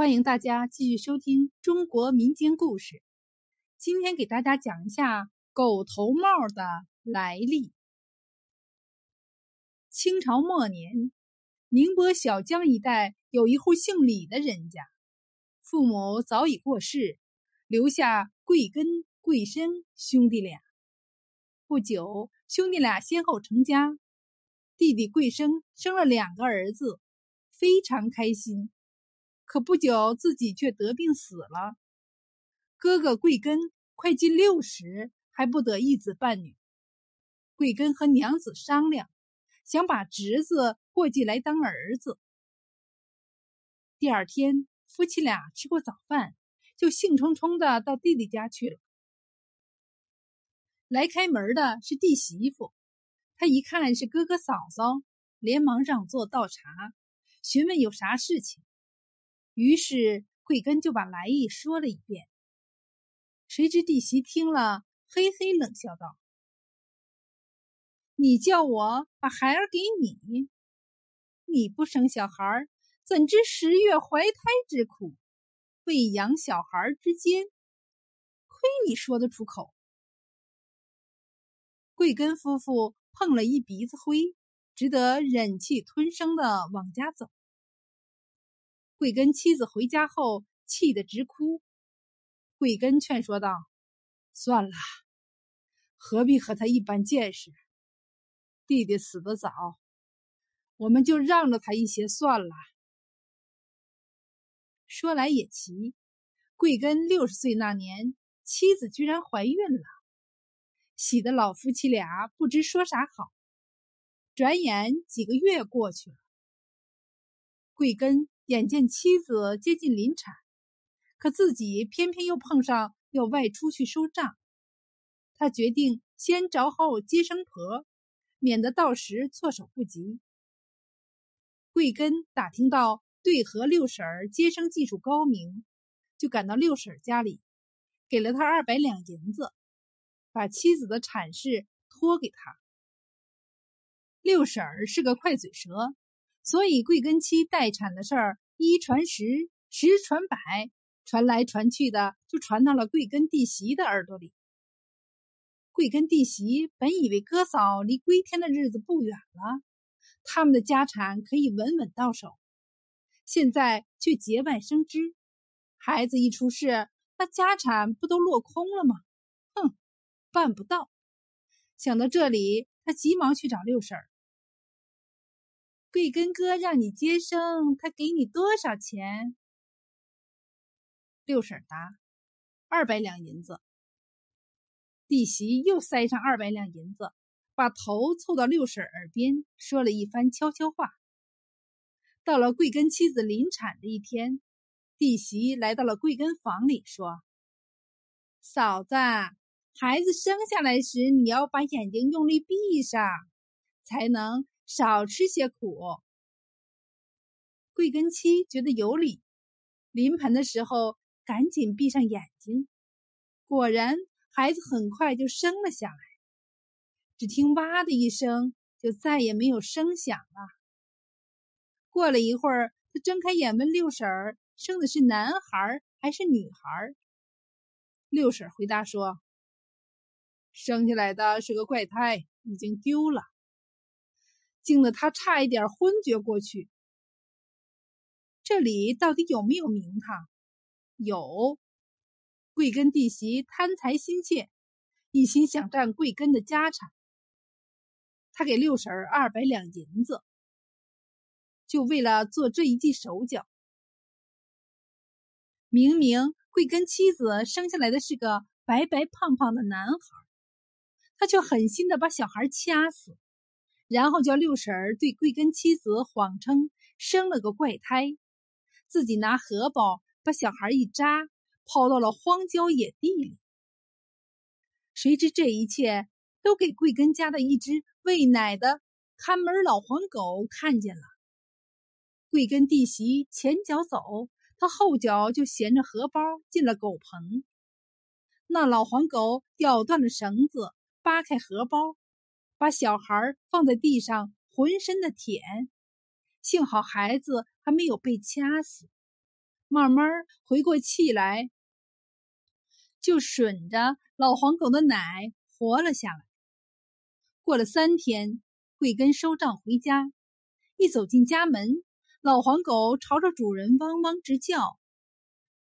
欢迎大家继续收听中国民间故事。今天给大家讲一下狗头帽的来历。清朝末年，宁波小江一带有一户姓李的人家，父母早已过世，留下贵根、贵生兄弟俩。不久，兄弟俩先后成家，弟弟贵生生了两个儿子，非常开心。可不久，自己却得病死了。哥哥贵根快近六十，还不得一子半女。贵根和娘子商量，想把侄子过继来当儿子。第二天，夫妻俩吃过早饭，就兴冲冲的到弟弟家去了。来开门的是弟媳妇，她一看是哥哥嫂嫂，连忙让座倒茶，询问有啥事情。于是贵根就把来意说了一遍。谁知弟媳听了，嘿嘿冷笑道：“你叫我把孩儿给你，你不生小孩，怎知十月怀胎之苦，喂养小孩之艰？亏你说得出口。”贵根夫妇碰了一鼻子灰，只得忍气吞声的往家走。贵根妻子回家后，气得直哭。贵根劝说道：“算了，何必和他一般见识？弟弟死得早，我们就让着他一些算了。”说来也奇，贵根六十岁那年，妻子居然怀孕了，喜得老夫妻俩不知说啥好。转眼几个月过去了，贵根。眼见妻子接近临产，可自己偏偏又碰上要外出去收账，他决定先找好接生婆，免得到时措手不及。贵根打听到对河六婶儿接生技术高明，就赶到六婶儿家里，给了他二百两银子，把妻子的产事托给他。六婶儿是个快嘴舌。所以贵根妻待产的事儿一传十，十传百，传来传去的就传到了贵根弟媳的耳朵里。贵根弟媳本以为哥嫂离归天的日子不远了，他们的家产可以稳稳到手，现在却节外生枝，孩子一出世，那家产不都落空了吗？哼，办不到。想到这里，他急忙去找六婶儿。贵根哥让你接生，他给你多少钱？六婶答：“二百两银子。”弟媳又塞上二百两银子，把头凑到六婶耳边说了一番悄悄话。到了贵根妻子临产的一天，弟媳来到了贵根房里，说：“嫂子，孩子生下来时，你要把眼睛用力闭上，才能。”少吃些苦。贵根妻觉得有理，临盆的时候赶紧闭上眼睛，果然孩子很快就生了下来。只听“哇”的一声，就再也没有声响了。过了一会儿，他睁开眼问六婶儿：“生的是男孩还是女孩？”六婶回答说：“生下来的是个怪胎，已经丢了。”惊得他差一点昏厥过去。这里到底有没有名堂？有。贵根弟媳贪财心切，一心想占贵根的家产。他给六婶二百两银子，就为了做这一记手脚。明明贵根妻子生下来的是个白白胖胖的男孩，他却狠心的把小孩掐死。然后叫六婶儿对贵根妻子谎称生了个怪胎，自己拿荷包把小孩一扎，抛到了荒郊野地里。谁知这一切都给贵根家的一只喂奶的看门老黄狗看见了。贵根弟媳前脚走，他后脚就衔着荷包进了狗棚。那老黄狗咬断了绳子，扒开荷包。把小孩放在地上，浑身的舔，幸好孩子还没有被掐死。慢慢回过气来，就吮着老黄狗的奶活了下来。过了三天，贵根收账回家，一走进家门，老黄狗朝着主人汪汪直叫。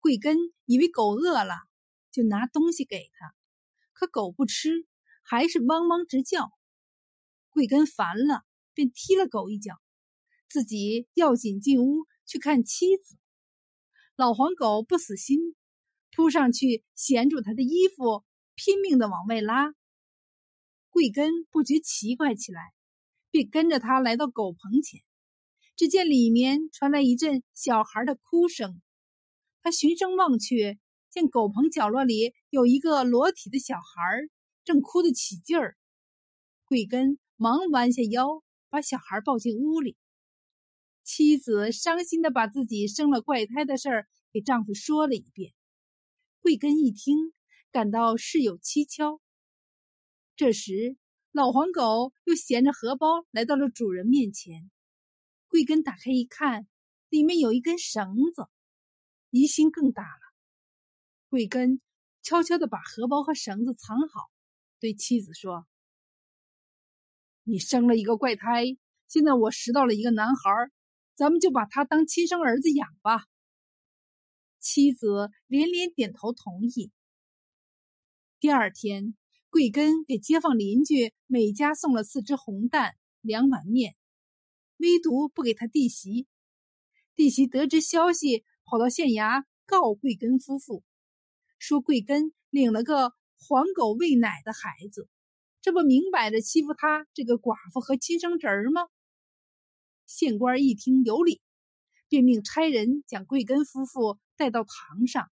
贵根以为狗饿了，就拿东西给他，可狗不吃，还是汪汪直叫。贵根烦了，便踢了狗一脚，自己要紧进屋去看妻子。老黄狗不死心，扑上去衔住他的衣服，拼命的往外拉。贵根不觉奇怪起来，便跟着他来到狗棚前，只见里面传来一阵小孩的哭声。他循声望去，见狗棚角落里有一个裸体的小孩，正哭得起劲儿。贵根忙弯下腰，把小孩抱进屋里。妻子伤心的把自己生了怪胎的事儿给丈夫说了一遍。贵根一听，感到事有蹊跷。这时，老黄狗又衔着荷包来到了主人面前。贵根打开一看，里面有一根绳子，疑心更大了。贵根悄悄的把荷包和绳子藏好，对妻子说：“你生了一个怪胎，现在我拾到了一个男孩，咱们就把他当亲生儿子养吧。”妻子连连点头同意。第二天。贵根给街坊邻居每家送了四只红蛋、两碗面，唯独不给他弟媳。弟媳得知消息，跑到县衙告贵根夫妇，说贵根领了个黄狗喂奶的孩子，这不明摆着欺负他这个寡妇和亲生侄儿吗？县官一听有理，便命差人将贵根夫妇带到堂上，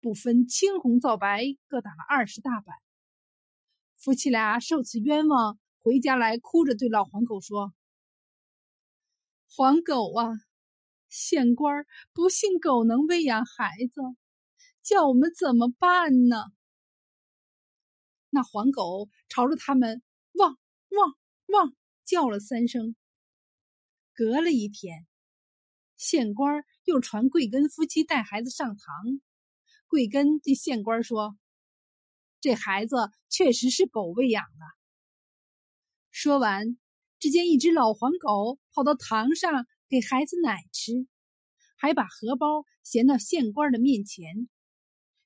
不分青红皂白，各打了二十大板。夫妻俩受此冤枉，回家来哭着对老黄狗说：“黄狗啊，县官不信狗能喂养孩子，叫我们怎么办呢？”那黄狗朝着他们汪汪汪叫了三声。隔了一天，县官又传贵根夫妻带孩子上堂，贵根对县官说。这孩子确实是狗喂养的。说完，只见一只老黄狗跑到堂上给孩子奶吃，还把荷包衔到县官的面前。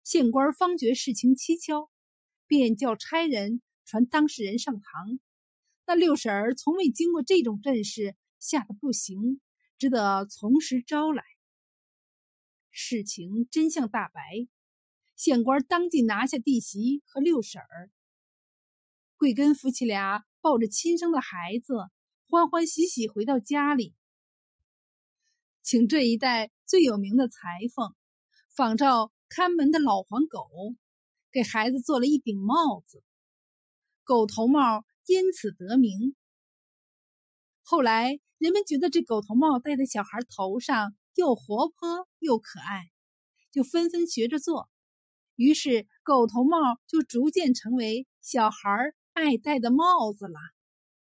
县官方觉事情蹊跷，便叫差人传当事人上堂。那六婶儿从未经过这种阵势，吓得不行，只得从实招来。事情真相大白。县官当即拿下弟媳和六婶儿，桂根夫妻俩抱着亲生的孩子，欢欢喜喜回到家里，请这一带最有名的裁缝仿照看门的老黄狗，给孩子做了一顶帽子，狗头帽因此得名。后来人们觉得这狗头帽戴在小孩头上又活泼又可爱，就纷纷学着做。于是，狗头帽就逐渐成为小孩爱戴的帽子了。